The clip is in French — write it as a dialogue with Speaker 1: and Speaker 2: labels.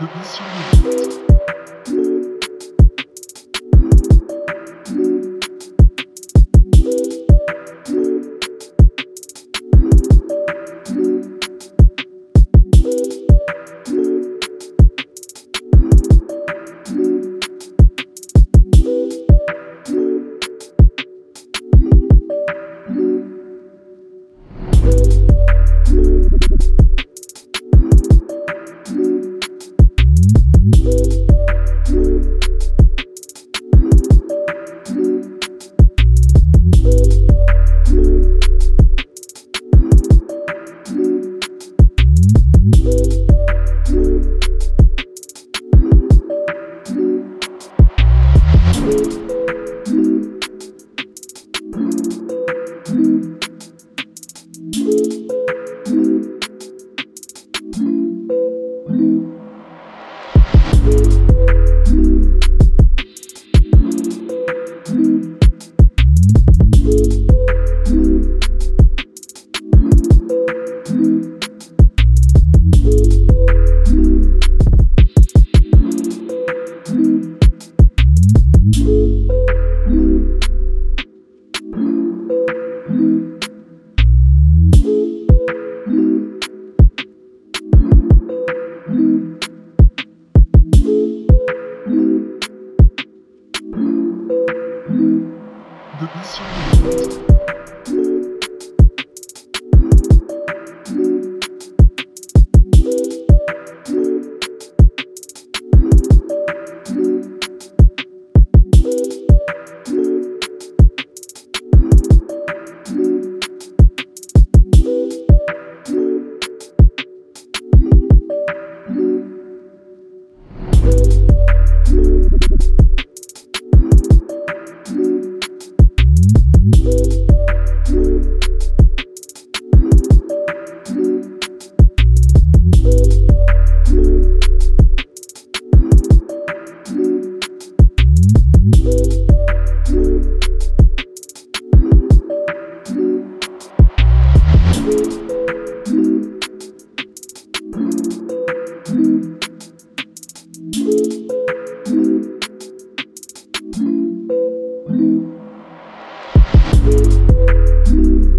Speaker 1: de Mission 面白い。thank you